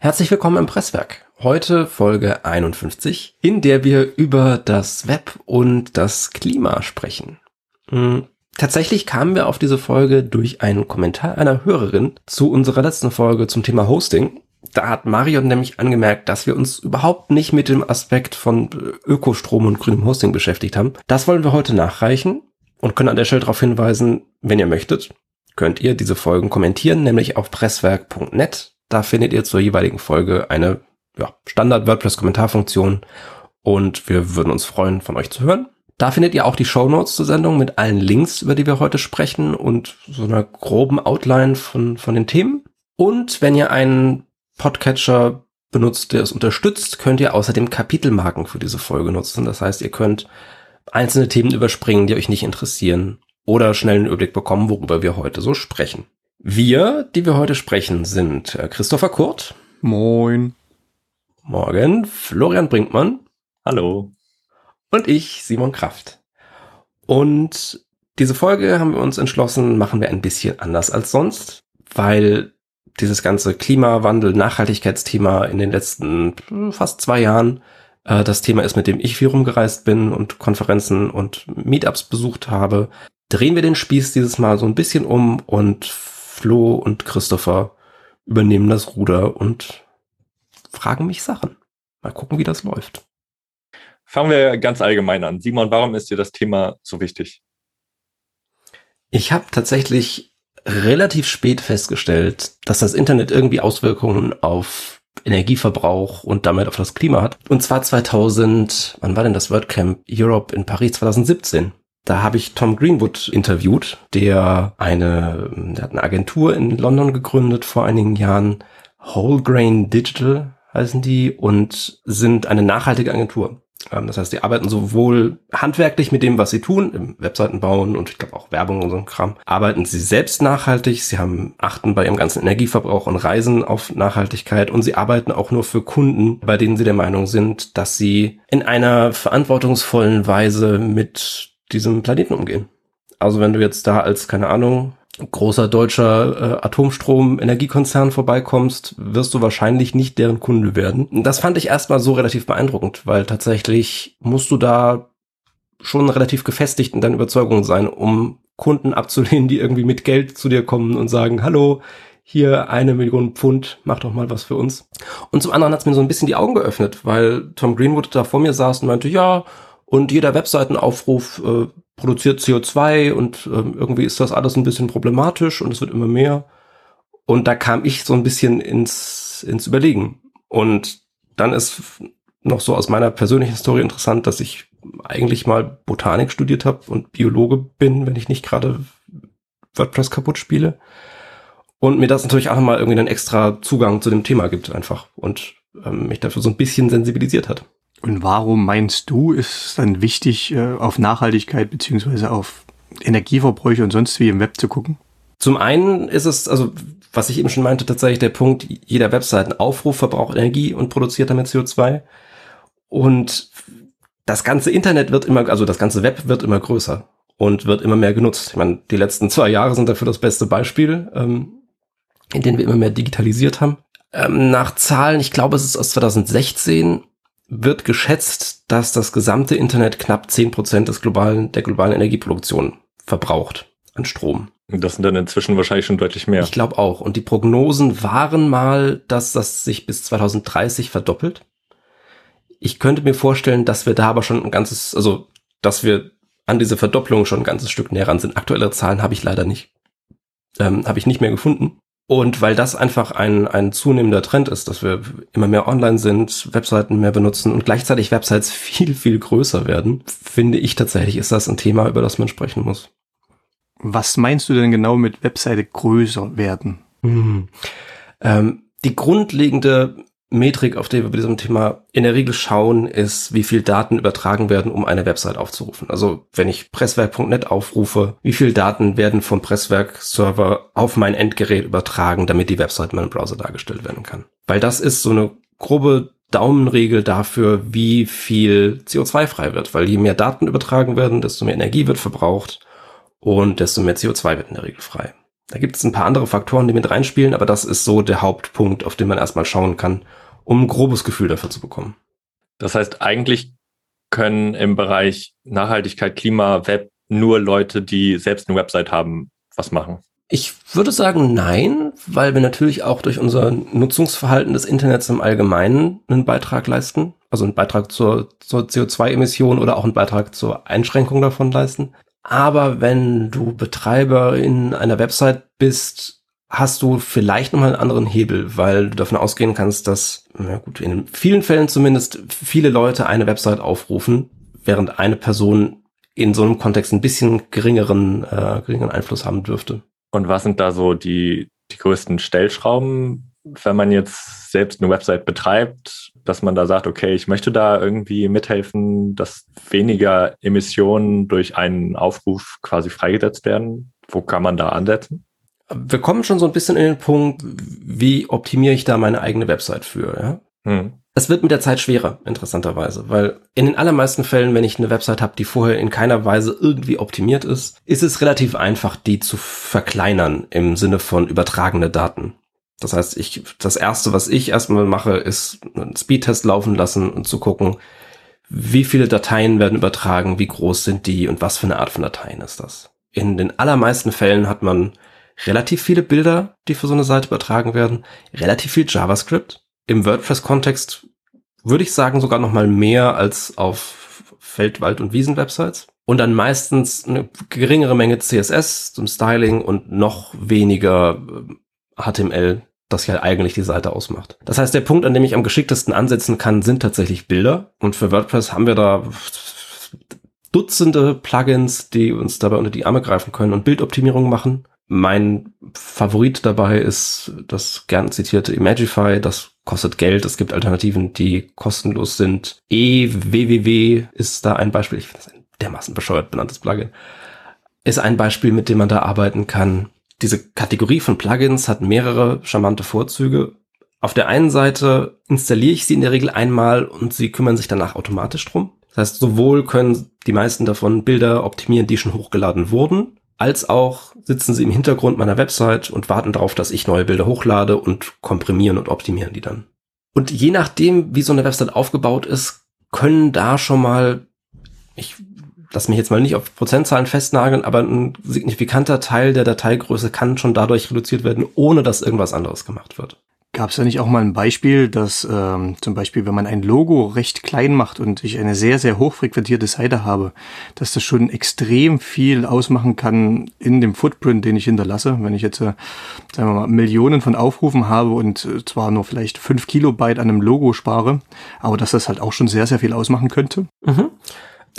Herzlich willkommen im Presswerk. Heute Folge 51, in der wir über das Web und das Klima sprechen. Hm, tatsächlich kamen wir auf diese Folge durch einen Kommentar einer Hörerin zu unserer letzten Folge zum Thema Hosting. Da hat Marion nämlich angemerkt, dass wir uns überhaupt nicht mit dem Aspekt von Ökostrom und grünem Hosting beschäftigt haben. Das wollen wir heute nachreichen und können an der Stelle darauf hinweisen, wenn ihr möchtet, könnt ihr diese Folgen kommentieren, nämlich auf presswerk.net da findet ihr zur jeweiligen Folge eine ja, Standard-WordPress-Kommentarfunktion und wir würden uns freuen, von euch zu hören. Da findet ihr auch die Show Notes zur Sendung mit allen Links, über die wir heute sprechen und so einer groben Outline von, von den Themen. Und wenn ihr einen Podcatcher benutzt, der es unterstützt, könnt ihr außerdem Kapitelmarken für diese Folge nutzen. Das heißt, ihr könnt einzelne Themen überspringen, die euch nicht interessieren oder schnell einen Überblick bekommen, worüber wir heute so sprechen. Wir, die wir heute sprechen, sind äh, Christopher Kurt. Moin. Morgen. Florian Brinkmann. Hallo. Und ich, Simon Kraft. Und diese Folge haben wir uns entschlossen, machen wir ein bisschen anders als sonst, weil dieses ganze Klimawandel, Nachhaltigkeitsthema in den letzten hm, fast zwei Jahren äh, das Thema ist, mit dem ich viel rumgereist bin und Konferenzen und Meetups besucht habe, drehen wir den Spieß dieses Mal so ein bisschen um und Flo und Christopher übernehmen das Ruder und fragen mich Sachen. Mal gucken, wie das läuft. Fangen wir ganz allgemein an. Simon, warum ist dir das Thema so wichtig? Ich habe tatsächlich relativ spät festgestellt, dass das Internet irgendwie Auswirkungen auf Energieverbrauch und damit auf das Klima hat. Und zwar 2000, wann war denn das WordCamp Europe in Paris 2017? Da habe ich Tom Greenwood interviewt, der eine, der hat eine Agentur in London gegründet vor einigen Jahren. Whole Grain Digital heißen die und sind eine nachhaltige Agentur. Ähm, das heißt, die arbeiten sowohl handwerklich mit dem, was sie tun, im Webseiten bauen und ich glaube auch Werbung und so ein Kram, arbeiten sie selbst nachhaltig. Sie haben achten bei ihrem ganzen Energieverbrauch und Reisen auf Nachhaltigkeit und sie arbeiten auch nur für Kunden, bei denen sie der Meinung sind, dass sie in einer verantwortungsvollen Weise mit diesem Planeten umgehen. Also wenn du jetzt da als, keine Ahnung, großer deutscher äh, Atomstrom-Energiekonzern vorbeikommst, wirst du wahrscheinlich nicht deren Kunde werden. Das fand ich erstmal so relativ beeindruckend, weil tatsächlich musst du da schon relativ gefestigt in deinen Überzeugungen sein, um Kunden abzulehnen, die irgendwie mit Geld zu dir kommen und sagen, hallo, hier eine Million Pfund, mach doch mal was für uns. Und zum anderen hat es mir so ein bisschen die Augen geöffnet, weil Tom Greenwood da vor mir saß und meinte, ja, und jeder Webseitenaufruf äh, produziert CO2 und äh, irgendwie ist das alles ein bisschen problematisch und es wird immer mehr. Und da kam ich so ein bisschen ins, ins Überlegen. Und dann ist noch so aus meiner persönlichen Story interessant, dass ich eigentlich mal Botanik studiert habe und Biologe bin, wenn ich nicht gerade WordPress kaputt spiele. Und mir das natürlich auch nochmal irgendwie einen extra Zugang zu dem Thema gibt einfach und ähm, mich dafür so ein bisschen sensibilisiert hat. Und warum meinst du, ist es dann wichtig, äh, auf Nachhaltigkeit beziehungsweise auf Energieverbräuche und sonst wie im Web zu gucken? Zum einen ist es, also was ich eben schon meinte, tatsächlich der Punkt, jeder Webseitenaufruf verbraucht Energie und produziert damit CO2. Und das ganze Internet wird immer, also das ganze Web wird immer größer und wird immer mehr genutzt. Ich meine, die letzten zwei Jahre sind dafür das beste Beispiel, ähm, in denen wir immer mehr digitalisiert haben. Ähm, nach Zahlen, ich glaube, es ist aus 2016, wird geschätzt, dass das gesamte Internet knapp zehn Prozent des globalen, der globalen Energieproduktion verbraucht an Strom. Das sind dann inzwischen wahrscheinlich schon deutlich mehr. Ich glaube auch. Und die Prognosen waren mal, dass das sich bis 2030 verdoppelt. Ich könnte mir vorstellen, dass wir da aber schon ein ganzes, also dass wir an diese Verdopplung schon ein ganzes Stück näher ran sind. Aktuelle Zahlen habe ich leider nicht. Ähm, habe ich nicht mehr gefunden. Und weil das einfach ein, ein zunehmender Trend ist, dass wir immer mehr online sind, Webseiten mehr benutzen und gleichzeitig Websites viel, viel größer werden, finde ich tatsächlich, ist das ein Thema, über das man sprechen muss. Was meinst du denn genau mit Webseite größer werden? Hm. Ähm, die grundlegende Metrik, auf die wir bei diesem Thema in der Regel schauen, ist, wie viel Daten übertragen werden, um eine Website aufzurufen. Also wenn ich presswerk.net aufrufe, wie viel Daten werden vom Presswerk-Server auf mein Endgerät übertragen, damit die Website in meinem Browser dargestellt werden kann. Weil das ist so eine grobe Daumenregel dafür, wie viel CO2 frei wird. Weil je mehr Daten übertragen werden, desto mehr Energie wird verbraucht und desto mehr CO2 wird in der Regel frei. Da gibt es ein paar andere Faktoren, die mit reinspielen, aber das ist so der Hauptpunkt, auf den man erstmal schauen kann, um ein grobes Gefühl dafür zu bekommen. Das heißt, eigentlich können im Bereich Nachhaltigkeit, Klima, Web nur Leute, die selbst eine Website haben, was machen. Ich würde sagen nein, weil wir natürlich auch durch unser Nutzungsverhalten des Internets im Allgemeinen einen Beitrag leisten. Also einen Beitrag zur, zur CO2-Emission oder auch einen Beitrag zur Einschränkung davon leisten. Aber wenn du Betreiber in einer Website bist, hast du vielleicht nochmal einen anderen Hebel, weil du davon ausgehen kannst, dass, na gut, in vielen Fällen zumindest viele Leute eine Website aufrufen, während eine Person in so einem Kontext ein bisschen geringeren, äh, geringeren Einfluss haben dürfte. Und was sind da so die, die größten Stellschrauben, wenn man jetzt selbst eine Website betreibt, dass man da sagt, okay, ich möchte da irgendwie mithelfen, dass weniger Emissionen durch einen Aufruf quasi freigesetzt werden? Wo kann man da ansetzen? Wir kommen schon so ein bisschen in den Punkt, wie optimiere ich da meine eigene Website für, ja? Hm. Es wird mit der Zeit schwerer, interessanterweise, weil in den allermeisten Fällen, wenn ich eine Website habe, die vorher in keiner Weise irgendwie optimiert ist, ist es relativ einfach, die zu verkleinern im Sinne von übertragene Daten. Das heißt, ich, das erste, was ich erstmal mache, ist einen Speedtest laufen lassen und zu gucken, wie viele Dateien werden übertragen, wie groß sind die und was für eine Art von Dateien ist das. In den allermeisten Fällen hat man relativ viele Bilder, die für so eine Seite übertragen werden, relativ viel JavaScript, im WordPress-Kontext würde ich sagen sogar noch mal mehr als auf Feld-, Wald- und Wiesen-Websites. Und dann meistens eine geringere Menge CSS zum Styling und noch weniger HTML, äh, das ja eigentlich die Seite ausmacht. Das heißt, der Punkt, an dem ich am geschicktesten ansetzen kann, sind tatsächlich Bilder. Und für WordPress haben wir da Dutzende Plugins, die uns dabei unter die Arme greifen können und Bildoptimierung machen. Mein Favorit dabei ist das gern zitierte Imagify. Das kostet Geld. Es gibt Alternativen, die kostenlos sind. EWWW ist da ein Beispiel. Ich finde das ein dermaßen bescheuert benanntes Plugin. Ist ein Beispiel, mit dem man da arbeiten kann. Diese Kategorie von Plugins hat mehrere charmante Vorzüge. Auf der einen Seite installiere ich sie in der Regel einmal und sie kümmern sich danach automatisch drum. Das heißt, sowohl können die meisten davon Bilder optimieren, die schon hochgeladen wurden, als auch sitzen sie im Hintergrund meiner Website und warten darauf, dass ich neue Bilder hochlade und komprimieren und optimieren die dann. Und je nachdem, wie so eine Website aufgebaut ist, können da schon mal, ich lass mich jetzt mal nicht auf Prozentzahlen festnageln, aber ein signifikanter Teil der Dateigröße kann schon dadurch reduziert werden, ohne dass irgendwas anderes gemacht wird. Gab es da nicht auch mal ein Beispiel, dass ähm, zum Beispiel, wenn man ein Logo recht klein macht und ich eine sehr, sehr hochfrequentierte Seite habe, dass das schon extrem viel ausmachen kann in dem Footprint, den ich hinterlasse. Wenn ich jetzt, äh, sagen wir mal, Millionen von Aufrufen habe und äh, zwar nur vielleicht fünf Kilobyte an einem Logo spare, aber dass das halt auch schon sehr, sehr viel ausmachen könnte. Mhm.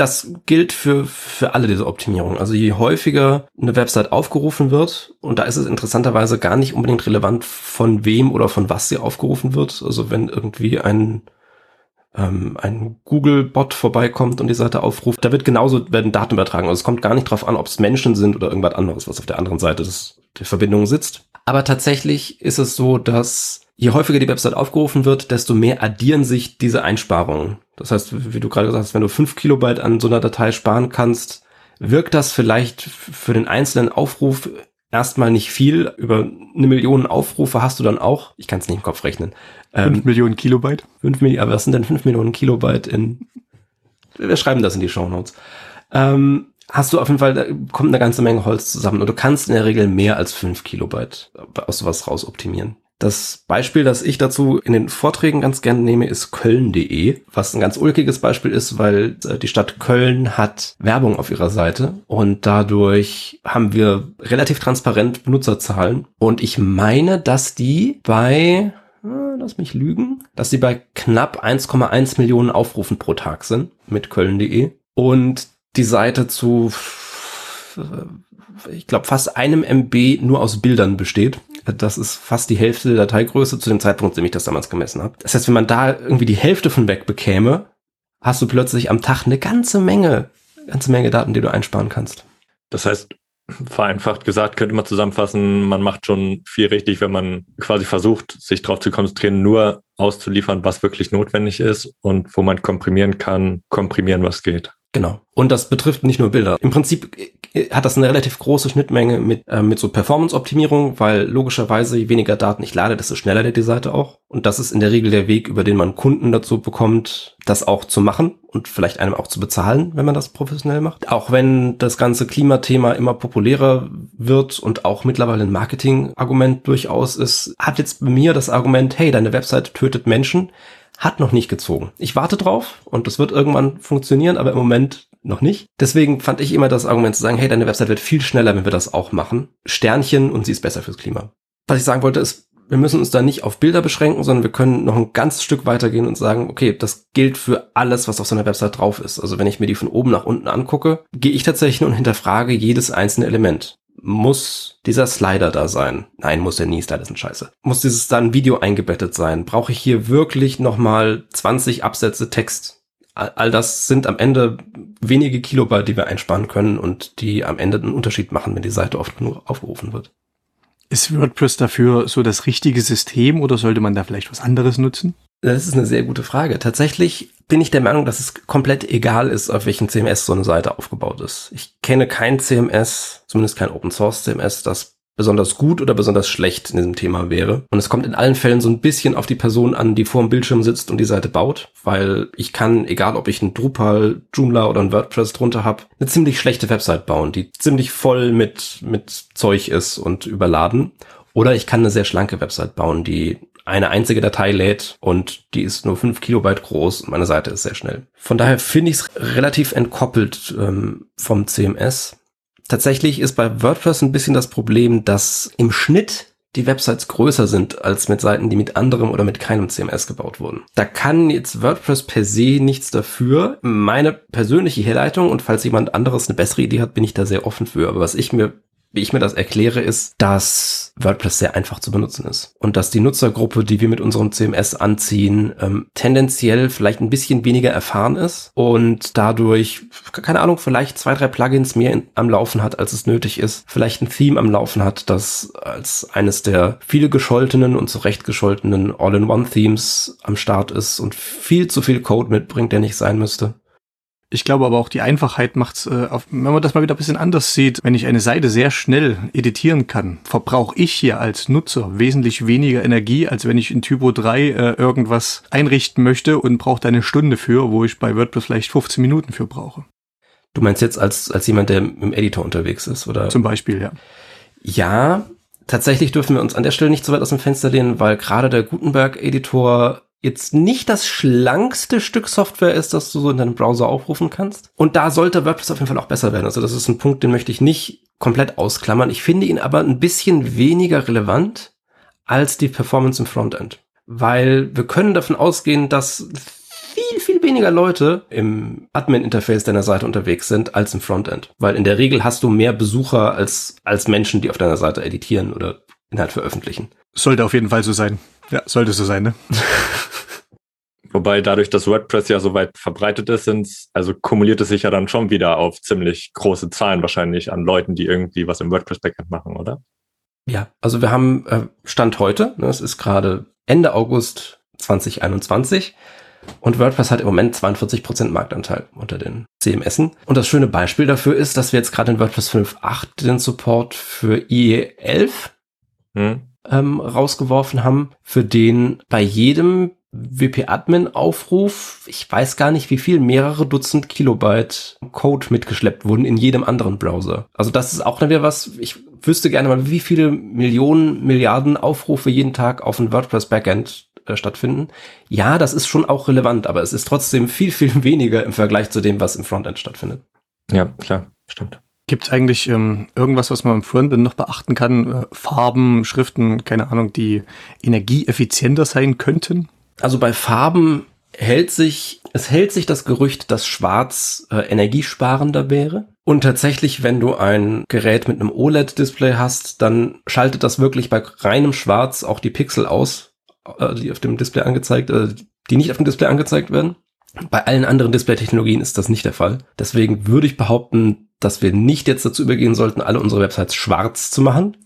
Das gilt für, für alle diese Optimierungen. Also je häufiger eine Website aufgerufen wird, und da ist es interessanterweise gar nicht unbedingt relevant, von wem oder von was sie aufgerufen wird. Also wenn irgendwie ein, ähm, ein Google-Bot vorbeikommt und die Seite aufruft, da wird genauso, werden Daten übertragen. Also es kommt gar nicht drauf an, ob es Menschen sind oder irgendwas anderes, was auf der anderen Seite des, der Verbindung sitzt. Aber tatsächlich ist es so, dass je häufiger die Website aufgerufen wird, desto mehr addieren sich diese Einsparungen. Das heißt, wie du gerade gesagt hast, wenn du fünf Kilobyte an so einer Datei sparen kannst, wirkt das vielleicht für den einzelnen Aufruf erstmal nicht viel. Über eine Million Aufrufe hast du dann auch, ich kann es nicht im Kopf rechnen. Ähm, fünf Millionen Kilobyte? Fünf Millionen, aber was sind denn fünf Millionen Kilobyte in, wir schreiben das in die Show Notes. Ähm, hast du auf jeden Fall, da kommt eine ganze Menge Holz zusammen und du kannst in der Regel mehr als fünf Kilobyte aus sowas raus optimieren. Das Beispiel, das ich dazu in den Vorträgen ganz gerne nehme, ist köln.de, was ein ganz ulkiges Beispiel ist, weil äh, die Stadt Köln hat Werbung auf ihrer Seite und dadurch haben wir relativ transparent Benutzerzahlen und ich meine, dass die bei äh, lass mich lügen, dass sie bei knapp 1,1 Millionen Aufrufen pro Tag sind mit köln.de und die Seite zu ich glaube, fast einem MB nur aus Bildern besteht. Das ist fast die Hälfte der Dateigröße zu dem Zeitpunkt, dem ich das damals gemessen habe. Das heißt, wenn man da irgendwie die Hälfte von weg bekäme, hast du plötzlich am Tag eine ganze Menge, ganze Menge Daten, die du einsparen kannst. Das heißt, vereinfacht gesagt, könnte man zusammenfassen, man macht schon viel richtig, wenn man quasi versucht, sich darauf zu konzentrieren, nur auszuliefern, was wirklich notwendig ist und wo man komprimieren kann, komprimieren, was geht. Genau. Und das betrifft nicht nur Bilder. Im Prinzip äh, hat das eine relativ große Schnittmenge mit, äh, mit so Performance-Optimierung, weil logischerweise je weniger Daten ich lade, desto schneller lädt die Seite auch. Und das ist in der Regel der Weg, über den man Kunden dazu bekommt, das auch zu machen und vielleicht einem auch zu bezahlen, wenn man das professionell macht. Auch wenn das ganze Klimathema immer populärer wird und auch mittlerweile ein Marketing-Argument durchaus ist, hat jetzt bei mir das Argument, hey, deine Website tötet Menschen, hat noch nicht gezogen. Ich warte drauf und das wird irgendwann funktionieren, aber im Moment noch nicht. Deswegen fand ich immer das Argument zu sagen, hey, deine Website wird viel schneller, wenn wir das auch machen. Sternchen und sie ist besser fürs Klima. Was ich sagen wollte ist, wir müssen uns da nicht auf Bilder beschränken, sondern wir können noch ein ganz Stück weitergehen und sagen, okay, das gilt für alles, was auf so einer Website drauf ist. Also wenn ich mir die von oben nach unten angucke, gehe ich tatsächlich und hinterfrage jedes einzelne Element muss dieser Slider da sein? Nein, muss er nie, Slider sind scheiße. Muss dieses dann Video eingebettet sein? Brauche ich hier wirklich nochmal 20 Absätze Text? All das sind am Ende wenige Kilobyte, die wir einsparen können und die am Ende einen Unterschied machen, wenn die Seite oft genug aufgerufen wird. Ist WordPress dafür so das richtige System oder sollte man da vielleicht was anderes nutzen? Das ist eine sehr gute Frage. Tatsächlich bin ich der Meinung, dass es komplett egal ist, auf welchen CMS so eine Seite aufgebaut ist. Ich kenne kein CMS, zumindest kein Open Source CMS, das besonders gut oder besonders schlecht in diesem Thema wäre. Und es kommt in allen Fällen so ein bisschen auf die Person an, die vor dem Bildschirm sitzt und die Seite baut, weil ich kann, egal ob ich ein Drupal, Joomla oder ein WordPress drunter habe, eine ziemlich schlechte Website bauen, die ziemlich voll mit, mit Zeug ist und überladen. Oder ich kann eine sehr schlanke Website bauen, die eine einzige Datei lädt und die ist nur fünf Kilobyte groß und meine Seite ist sehr schnell. Von daher finde ich es relativ entkoppelt ähm, vom CMS. Tatsächlich ist bei WordPress ein bisschen das Problem, dass im Schnitt die Websites größer sind als mit Seiten, die mit anderem oder mit keinem CMS gebaut wurden. Da kann jetzt WordPress per se nichts dafür. Meine persönliche Herleitung und falls jemand anderes eine bessere Idee hat, bin ich da sehr offen für. Aber was ich mir wie ich mir das erkläre, ist, dass WordPress sehr einfach zu benutzen ist. Und dass die Nutzergruppe, die wir mit unserem CMS anziehen, ähm, tendenziell vielleicht ein bisschen weniger erfahren ist und dadurch, keine Ahnung, vielleicht zwei, drei Plugins mehr in, am Laufen hat, als es nötig ist. Vielleicht ein Theme am Laufen hat, das als eines der viele gescholtenen und zurecht gescholtenen All-in-One-Themes am Start ist und viel zu viel Code mitbringt, der nicht sein müsste. Ich glaube aber auch die Einfachheit macht's, äh, auf, wenn man das mal wieder ein bisschen anders sieht, wenn ich eine Seite sehr schnell editieren kann, verbrauche ich hier als Nutzer wesentlich weniger Energie, als wenn ich in Typo 3 äh, irgendwas einrichten möchte und brauche eine Stunde für, wo ich bei WordPress vielleicht 15 Minuten für brauche. Du meinst jetzt als, als jemand, der im Editor unterwegs ist, oder? Zum Beispiel, ja. Ja, tatsächlich dürfen wir uns an der Stelle nicht so weit aus dem Fenster lehnen, weil gerade der Gutenberg-Editor jetzt nicht das schlankste Stück Software ist, das du so in deinem Browser aufrufen kannst. Und da sollte WordPress auf jeden Fall auch besser werden. Also das ist ein Punkt, den möchte ich nicht komplett ausklammern. Ich finde ihn aber ein bisschen weniger relevant als die Performance im Frontend. Weil wir können davon ausgehen, dass viel, viel weniger Leute im Admin-Interface deiner Seite unterwegs sind als im Frontend. Weil in der Regel hast du mehr Besucher als, als Menschen, die auf deiner Seite editieren oder Inhalt veröffentlichen. Sollte auf jeden Fall so sein. Ja, sollte so sein, ne? Wobei dadurch, dass WordPress ja so weit verbreitet ist, sind also kumuliert es sich ja dann schon wieder auf ziemlich große Zahlen wahrscheinlich an Leuten, die irgendwie was im WordPress-Backend machen, oder? Ja, also wir haben äh, Stand heute, ne, es ist gerade Ende August 2021 und WordPress hat im Moment 42% Marktanteil unter den CMSen. Und das schöne Beispiel dafür ist, dass wir jetzt gerade in WordPress 5.8 den Support für IE11 hm. Ähm, rausgeworfen haben, für den bei jedem WP-Admin-Aufruf, ich weiß gar nicht, wie viel, mehrere Dutzend Kilobyte Code mitgeschleppt wurden in jedem anderen Browser. Also das ist auch wieder was, ich wüsste gerne mal, wie viele Millionen, Milliarden Aufrufe jeden Tag auf ein WordPress-Backend äh, stattfinden. Ja, das ist schon auch relevant, aber es ist trotzdem viel, viel weniger im Vergleich zu dem, was im Frontend stattfindet. Ja, klar, stimmt. Gibt es eigentlich ähm, irgendwas, was man im Frontend noch beachten kann? Äh, Farben, Schriften, keine Ahnung, die energieeffizienter sein könnten? Also bei Farben hält sich, es hält sich das Gerücht, dass Schwarz äh, energiesparender wäre. Und tatsächlich, wenn du ein Gerät mit einem OLED-Display hast, dann schaltet das wirklich bei reinem Schwarz auch die Pixel aus, äh, die auf dem Display angezeigt, äh, die nicht auf dem Display angezeigt werden. Bei allen anderen Display-Technologien ist das nicht der Fall. Deswegen würde ich behaupten, dass wir nicht jetzt dazu übergehen sollten, alle unsere Websites schwarz zu machen.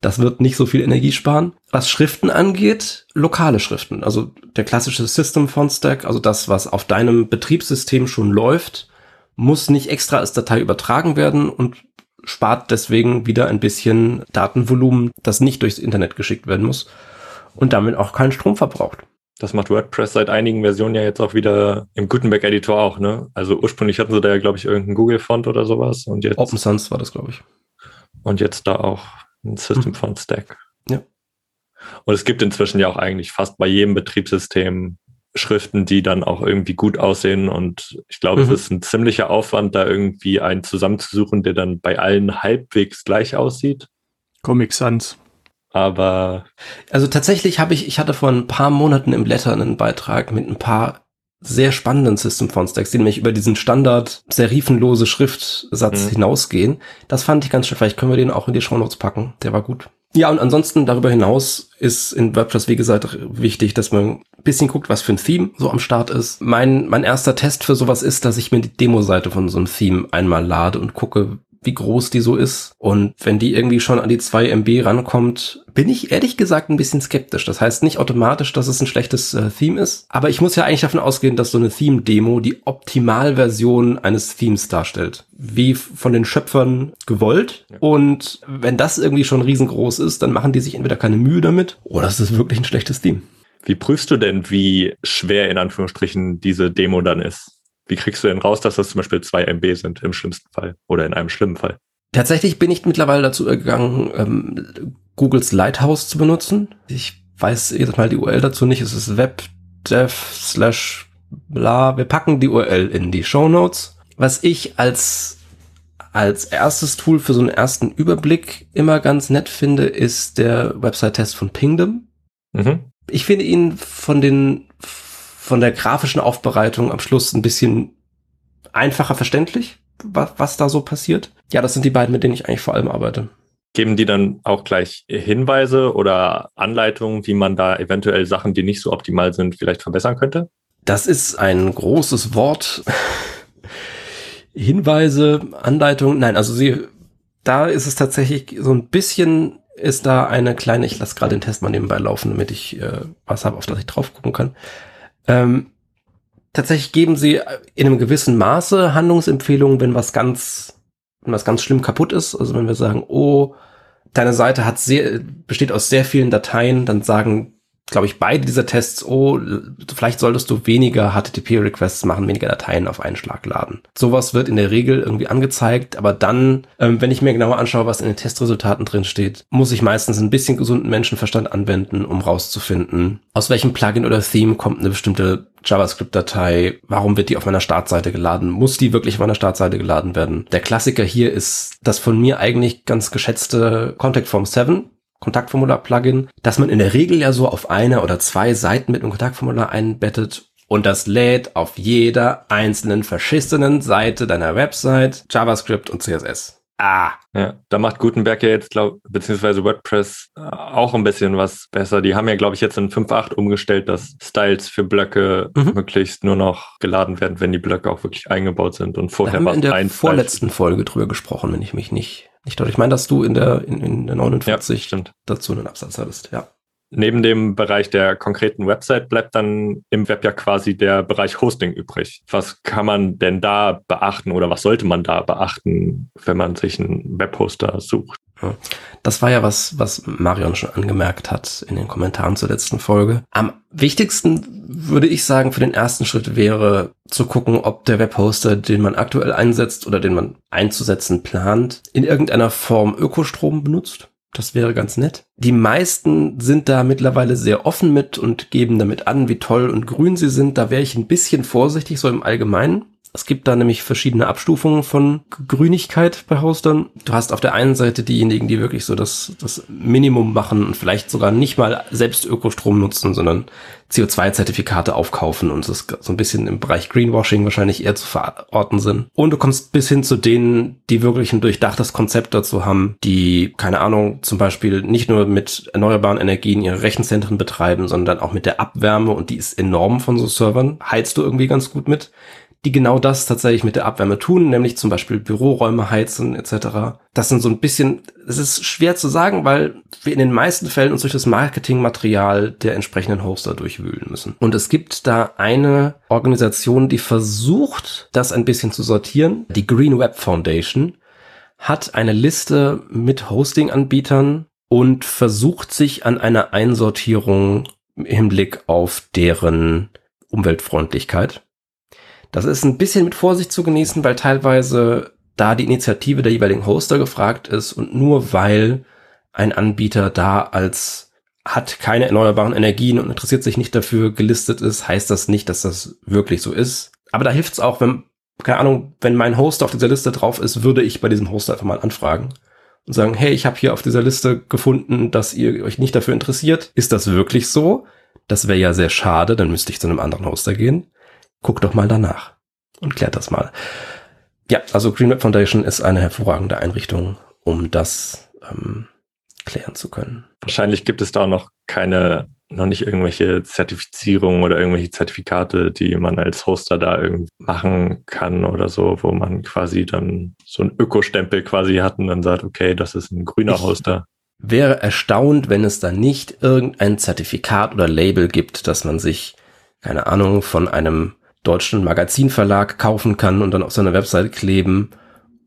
Das wird nicht so viel Energie sparen. Was Schriften angeht, lokale Schriften. Also der klassische System Font Stack, also das, was auf deinem Betriebssystem schon läuft, muss nicht extra als Datei übertragen werden und spart deswegen wieder ein bisschen Datenvolumen, das nicht durchs Internet geschickt werden muss und damit auch keinen Strom verbraucht. Das macht WordPress seit einigen Versionen ja jetzt auch wieder im Gutenberg-Editor auch, ne? Also ursprünglich hatten sie da ja, glaube ich, irgendeinen Google-Font oder sowas und jetzt. Open Sans war das, glaube ich. Und jetzt da auch ein System Font Stack. Ja. Und es gibt inzwischen ja auch eigentlich fast bei jedem Betriebssystem Schriften, die dann auch irgendwie gut aussehen. Und ich glaube, mhm. es ist ein ziemlicher Aufwand, da irgendwie einen zusammenzusuchen, der dann bei allen halbwegs gleich aussieht. Comic Sans. Aber. Also tatsächlich habe ich, ich hatte vor ein paar Monaten im Letter einen Beitrag mit ein paar sehr spannenden System Font Stacks, die nämlich über diesen Standard serifenlose Schriftsatz mhm. hinausgehen. Das fand ich ganz schön. Vielleicht können wir den auch in die Show Notes packen. Der war gut. Ja, und ansonsten darüber hinaus ist in WordPress, wie gesagt, wichtig, dass man ein bisschen guckt, was für ein Theme so am Start ist. Mein, mein erster Test für sowas ist, dass ich mir die Demo-Seite von so einem Theme einmal lade und gucke, wie groß die so ist. Und wenn die irgendwie schon an die 2 MB rankommt, bin ich ehrlich gesagt ein bisschen skeptisch. Das heißt nicht automatisch, dass es ein schlechtes äh, Theme ist. Aber ich muss ja eigentlich davon ausgehen, dass so eine Theme-Demo die Optimalversion eines Themes darstellt. Wie von den Schöpfern gewollt. Ja. Und wenn das irgendwie schon riesengroß ist, dann machen die sich entweder keine Mühe damit oder es ist wirklich ein schlechtes Theme. Wie prüfst du denn, wie schwer in Anführungsstrichen diese Demo dann ist? Wie kriegst du denn raus, dass das zum Beispiel zwei MB sind im schlimmsten Fall oder in einem schlimmen Fall? Tatsächlich bin ich mittlerweile dazu gegangen, ähm, Googles Lighthouse zu benutzen. Ich weiß jedes Mal die URL dazu nicht. Es ist webdev slash bla. Wir packen die URL in die Show Notes. Was ich als als erstes Tool für so einen ersten Überblick immer ganz nett finde, ist der Website-Test von Pingdom. Mhm. Ich finde ihn von den von der grafischen Aufbereitung am Schluss ein bisschen einfacher verständlich, was, was da so passiert. Ja, das sind die beiden, mit denen ich eigentlich vor allem arbeite. Geben die dann auch gleich Hinweise oder Anleitungen, wie man da eventuell Sachen, die nicht so optimal sind, vielleicht verbessern könnte? Das ist ein großes Wort. Hinweise, Anleitungen, nein, also sie, da ist es tatsächlich so ein bisschen, ist da eine kleine, ich lasse gerade den Test mal nebenbei laufen, damit ich äh, was habe, auf das ich drauf gucken kann. Ähm, tatsächlich geben sie in einem gewissen Maße Handlungsempfehlungen, wenn was ganz, wenn was ganz schlimm kaputt ist. Also wenn wir sagen, oh, deine Seite hat sehr, besteht aus sehr vielen Dateien, dann sagen glaube ich, beide dieser Tests, oh, vielleicht solltest du weniger HTTP-Requests machen, weniger Dateien auf einen Schlag laden. Sowas wird in der Regel irgendwie angezeigt, aber dann, ähm, wenn ich mir genauer anschaue, was in den Testresultaten drin steht, muss ich meistens ein bisschen gesunden Menschenverstand anwenden, um rauszufinden, aus welchem Plugin oder Theme kommt eine bestimmte JavaScript-Datei, warum wird die auf meiner Startseite geladen? Muss die wirklich auf meiner Startseite geladen werden? Der Klassiker hier ist das von mir eigentlich ganz geschätzte Contact Form 7 Kontaktformular-Plugin, dass man in der Regel ja so auf eine oder zwei Seiten mit einem Kontaktformular einbettet und das lädt auf jeder einzelnen verschissenen Seite deiner Website JavaScript und CSS. Ah. Ja, da macht Gutenberg ja jetzt, glaub, beziehungsweise WordPress äh, auch ein bisschen was besser. Die haben ja, glaube ich, jetzt in 5.8 umgestellt, dass Styles für Blöcke mhm. möglichst nur noch geladen werden, wenn die Blöcke auch wirklich eingebaut sind. Und vorher war es in der vorletzten Folge drüber gesprochen, wenn ich mich nicht, nicht Ich meine, dass du in der, in, in der 49 ja, dazu einen Absatz hattest, ja. Neben dem Bereich der konkreten Website bleibt dann im Web ja quasi der Bereich Hosting übrig. Was kann man denn da beachten oder was sollte man da beachten, wenn man sich einen Webhoster sucht? Das war ja was, was Marion schon angemerkt hat in den Kommentaren zur letzten Folge. Am wichtigsten würde ich sagen, für den ersten Schritt wäre zu gucken, ob der Webhoster, den man aktuell einsetzt oder den man einzusetzen plant, in irgendeiner Form Ökostrom benutzt. Das wäre ganz nett. Die meisten sind da mittlerweile sehr offen mit und geben damit an, wie toll und grün sie sind. Da wäre ich ein bisschen vorsichtig, so im Allgemeinen. Es gibt da nämlich verschiedene Abstufungen von Grünigkeit bei Hostern. Du hast auf der einen Seite diejenigen, die wirklich so das, das Minimum machen und vielleicht sogar nicht mal selbst Ökostrom nutzen, sondern CO2-Zertifikate aufkaufen und das so ein bisschen im Bereich Greenwashing wahrscheinlich eher zu verorten sind. Und du kommst bis hin zu denen, die wirklich ein durchdachtes Konzept dazu haben, die, keine Ahnung, zum Beispiel nicht nur mit erneuerbaren Energien ihre Rechenzentren betreiben, sondern auch mit der Abwärme und die ist enorm von so Servern, heizt du irgendwie ganz gut mit die genau das tatsächlich mit der Abwärme tun, nämlich zum Beispiel Büroräume heizen etc. Das sind so ein bisschen, es ist schwer zu sagen, weil wir in den meisten Fällen uns durch das Marketingmaterial der entsprechenden Hoster durchwühlen müssen. Und es gibt da eine Organisation, die versucht, das ein bisschen zu sortieren. Die Green Web Foundation hat eine Liste mit Hosting-Anbietern und versucht sich an einer Einsortierung im Hinblick auf deren Umweltfreundlichkeit. Das ist ein bisschen mit Vorsicht zu genießen, weil teilweise da die Initiative der jeweiligen Hoster gefragt ist und nur weil ein Anbieter da als hat keine erneuerbaren Energien und interessiert sich nicht dafür gelistet ist, heißt das nicht, dass das wirklich so ist. Aber da hilft es auch, wenn, keine Ahnung, wenn mein Hoster auf dieser Liste drauf ist, würde ich bei diesem Hoster einfach mal anfragen und sagen, hey, ich habe hier auf dieser Liste gefunden, dass ihr euch nicht dafür interessiert. Ist das wirklich so? Das wäre ja sehr schade, dann müsste ich zu einem anderen Hoster gehen guck doch mal danach und klärt das mal. Ja, also Green Web Foundation ist eine hervorragende Einrichtung, um das ähm, klären zu können. Wahrscheinlich gibt es da auch noch keine, noch nicht irgendwelche Zertifizierungen oder irgendwelche Zertifikate, die man als Hoster da irgendwie machen kann oder so, wo man quasi dann so einen Ökostempel quasi hat und dann sagt, okay, das ist ein grüner ich Hoster. Wäre erstaunt, wenn es da nicht irgendein Zertifikat oder Label gibt, dass man sich, keine Ahnung, von einem deutschen Magazinverlag kaufen kann und dann auf seiner Website kleben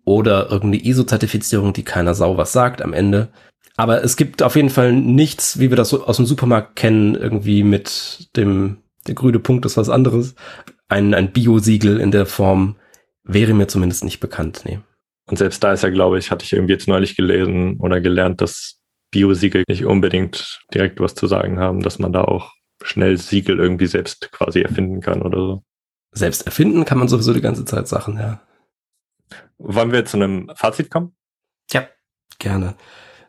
oder irgendeine ISO-Zertifizierung, die keiner Sau was sagt am Ende. Aber es gibt auf jeden Fall nichts, wie wir das aus dem Supermarkt kennen, irgendwie mit dem, der grüne Punkt ist was anderes. Ein, ein Bio-Siegel in der Form wäre mir zumindest nicht bekannt, nee. Und selbst da ist ja, glaube ich, hatte ich irgendwie jetzt neulich gelesen oder gelernt, dass Bio-Siegel nicht unbedingt direkt was zu sagen haben, dass man da auch schnell Siegel irgendwie selbst quasi erfinden kann oder so selbst erfinden kann man sowieso die ganze Zeit Sachen, ja. Wollen wir zu einem Fazit kommen? Ja, gerne.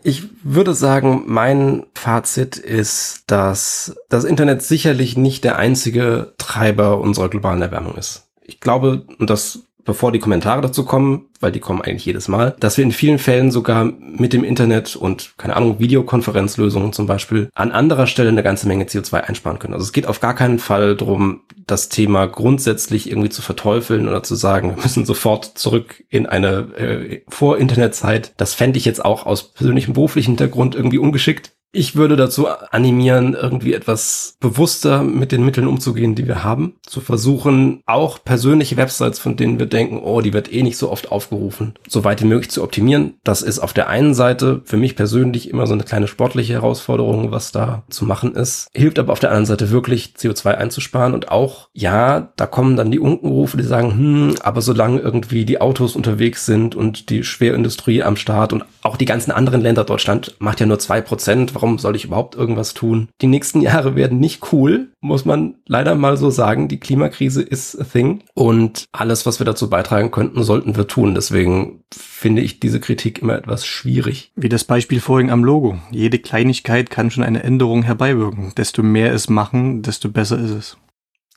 Ich würde sagen, mein Fazit ist, dass das Internet sicherlich nicht der einzige Treiber unserer globalen Erwärmung ist. Ich glaube, und das bevor die Kommentare dazu kommen, weil die kommen eigentlich jedes Mal, dass wir in vielen Fällen sogar mit dem Internet und, keine Ahnung, Videokonferenzlösungen zum Beispiel an anderer Stelle eine ganze Menge CO2 einsparen können. Also es geht auf gar keinen Fall darum, das Thema grundsätzlich irgendwie zu verteufeln oder zu sagen, wir müssen sofort zurück in eine äh, Vor-Internet-Zeit. Das fände ich jetzt auch aus persönlichem beruflichen Hintergrund irgendwie ungeschickt. Ich würde dazu animieren, irgendwie etwas bewusster mit den Mitteln umzugehen, die wir haben. Zu versuchen, auch persönliche Websites, von denen wir denken, oh, die wird eh nicht so oft aufgerufen, so weit wie möglich zu optimieren. Das ist auf der einen Seite für mich persönlich immer so eine kleine sportliche Herausforderung, was da zu machen ist. Hilft aber auf der anderen Seite wirklich, CO2 einzusparen. Und auch, ja, da kommen dann die Unkenrufe, die sagen, hm, aber solange irgendwie die Autos unterwegs sind und die Schwerindustrie am Start und auch die ganzen anderen Länder, Deutschland macht ja nur zwei Prozent, warum soll ich überhaupt irgendwas tun? Die nächsten Jahre werden nicht cool, muss man leider mal so sagen. Die Klimakrise ist a thing und alles, was wir dazu beitragen könnten, sollten wir tun. Deswegen finde ich diese Kritik immer etwas schwierig. Wie das Beispiel vorhin am Logo. Jede Kleinigkeit kann schon eine Änderung herbeiwirken. Desto mehr es machen, desto besser ist es.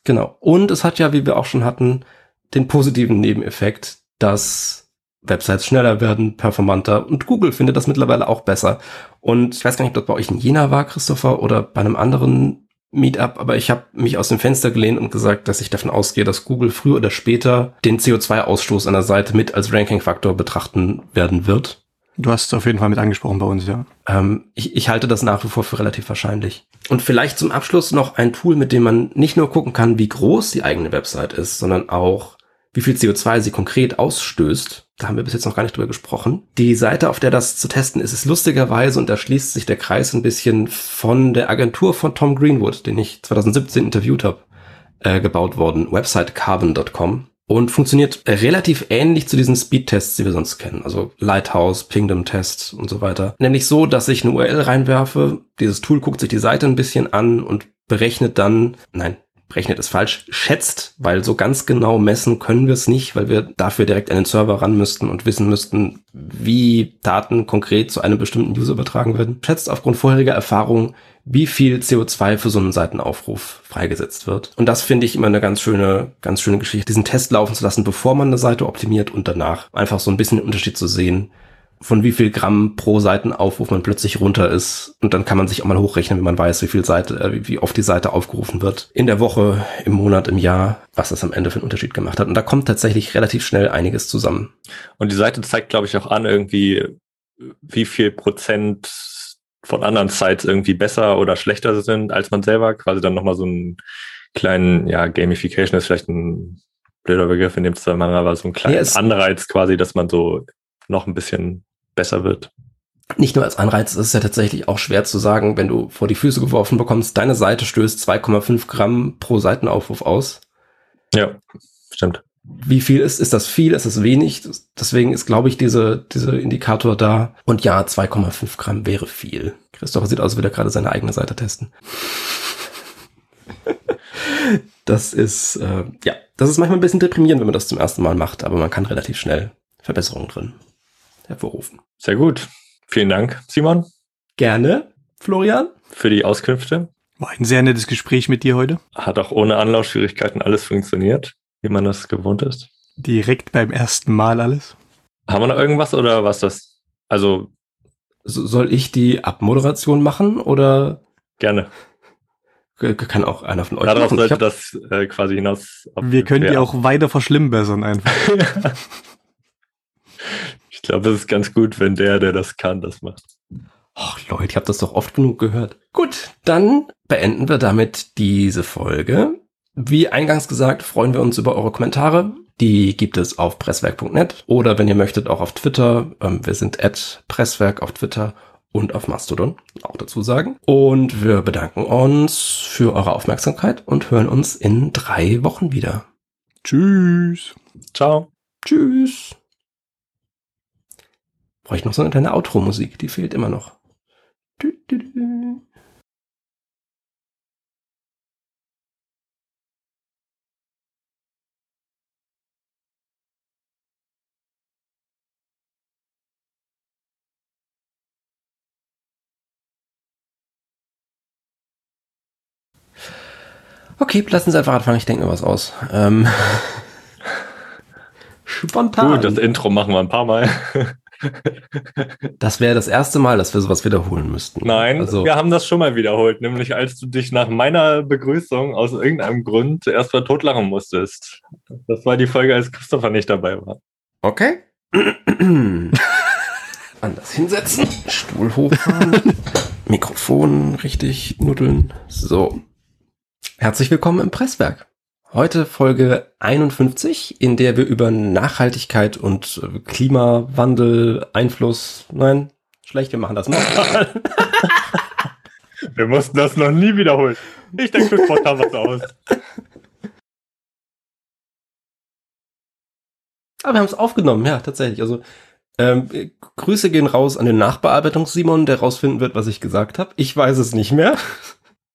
Genau. Und es hat ja, wie wir auch schon hatten, den positiven Nebeneffekt, dass Websites schneller werden, performanter und Google findet das mittlerweile auch besser. Und ich weiß gar nicht, ob das bei euch in Jena war, Christopher, oder bei einem anderen Meetup, aber ich habe mich aus dem Fenster gelehnt und gesagt, dass ich davon ausgehe, dass Google früher oder später den CO2-Ausstoß einer Seite mit als Ranking-Faktor betrachten werden wird. Du hast es auf jeden Fall mit angesprochen bei uns, ja. Ähm, ich, ich halte das nach wie vor für relativ wahrscheinlich. Und vielleicht zum Abschluss noch ein Tool, mit dem man nicht nur gucken kann, wie groß die eigene Website ist, sondern auch, wie viel CO2 sie konkret ausstößt. Da haben wir bis jetzt noch gar nicht drüber gesprochen. Die Seite, auf der das zu testen ist, ist lustigerweise, und da schließt sich der Kreis ein bisschen von der Agentur von Tom Greenwood, den ich 2017 interviewt habe, äh, gebaut worden, website carbon.com. Und funktioniert relativ ähnlich zu diesen Speedtests, die wir sonst kennen. Also Lighthouse, Pingdom Test und so weiter. Nämlich so, dass ich eine URL reinwerfe. Dieses Tool guckt sich die Seite ein bisschen an und berechnet dann, nein, rechnet es falsch, schätzt, weil so ganz genau messen können wir es nicht, weil wir dafür direkt an den Server ran müssten und wissen müssten, wie Daten konkret zu einem bestimmten User übertragen werden. Schätzt aufgrund vorheriger Erfahrung, wie viel CO2 für so einen Seitenaufruf freigesetzt wird. Und das finde ich immer eine ganz schöne, ganz schöne Geschichte, diesen Test laufen zu lassen, bevor man eine Seite optimiert und danach einfach so ein bisschen den Unterschied zu sehen, von wie viel Gramm pro Seitenaufruf man plötzlich runter ist. Und dann kann man sich auch mal hochrechnen, wenn man weiß, wie viel Seite, äh, wie oft die Seite aufgerufen wird. In der Woche, im Monat, im Jahr, was das am Ende für einen Unterschied gemacht hat. Und da kommt tatsächlich relativ schnell einiges zusammen. Und die Seite zeigt, glaube ich, auch an, irgendwie, wie viel Prozent von anderen Sites irgendwie besser oder schlechter sind als man selber. Quasi dann nochmal so einen kleinen, ja, Gamification ist vielleicht ein blöder Begriff in dem Zusammenhang, aber so ein kleiner ja, Anreiz quasi, dass man so noch ein bisschen besser wird. Nicht nur als Anreiz, es ist ja tatsächlich auch schwer zu sagen, wenn du vor die Füße geworfen bekommst, deine Seite stößt 2,5 Gramm pro Seitenaufruf aus. Ja, stimmt. Wie viel ist, ist das viel, ist das wenig? Deswegen ist, glaube ich, diese, diese Indikator da. Und ja, 2,5 Gramm wäre viel. Christopher sieht aus, als würde er gerade seine eigene Seite testen. das ist, äh, ja, das ist manchmal ein bisschen deprimierend, wenn man das zum ersten Mal macht, aber man kann relativ schnell Verbesserungen drin hervorrufen. Sehr gut. Vielen Dank, Simon. Gerne, Florian. Für die Auskünfte. War ein sehr nettes Gespräch mit dir heute. Hat auch ohne Anlaufschwierigkeiten alles funktioniert, wie man das gewohnt ist. Direkt beim ersten Mal alles. Haben wir noch irgendwas oder was das? Also. Soll ich die Abmoderation machen oder? Gerne. Kann auch einer von euch Darauf machen. sollte das äh, quasi hinaus. Wir können die auch weiter verschlimmbessern einfach. Ich glaube, es ist ganz gut, wenn der, der das kann, das macht. Ach Leute, ich habe das doch oft genug gehört. Gut, dann beenden wir damit diese Folge. Wie eingangs gesagt, freuen wir uns über eure Kommentare. Die gibt es auf presswerk.net oder wenn ihr möchtet auch auf Twitter. Ähm, wir sind at presswerk auf Twitter und auf Mastodon, auch dazu sagen. Und wir bedanken uns für eure Aufmerksamkeit und hören uns in drei Wochen wieder. Tschüss. Ciao. Tschüss. Brauche ich noch so eine kleine Outro-Musik, die fehlt immer noch. Du, du, du. Okay, lassen Sie einfach anfangen, ich denke mir was aus. Ähm, spontan. Gut, das Intro machen wir ein paar Mal. Das wäre das erste Mal, dass wir sowas wiederholen müssten. Nein, also, wir haben das schon mal wiederholt, nämlich als du dich nach meiner Begrüßung aus irgendeinem Grund erst mal totlachen musstest. Das war die Folge, als Christopher nicht dabei war. Okay. Anders hinsetzen, Stuhl hochfahren, Mikrofon richtig nuddeln. So. Herzlich willkommen im Presswerk. Heute Folge 51, in der wir über Nachhaltigkeit und äh, Klimawandel, Einfluss, nein, schlecht, wir machen das nochmal. wir mussten das noch nie wiederholen. Ich denke, wir spontan was aus. Aber wir haben es aufgenommen, ja, tatsächlich. Also ähm, Grüße gehen raus an den Nachbearbeitungs-Simon, der rausfinden wird, was ich gesagt habe. Ich weiß es nicht mehr.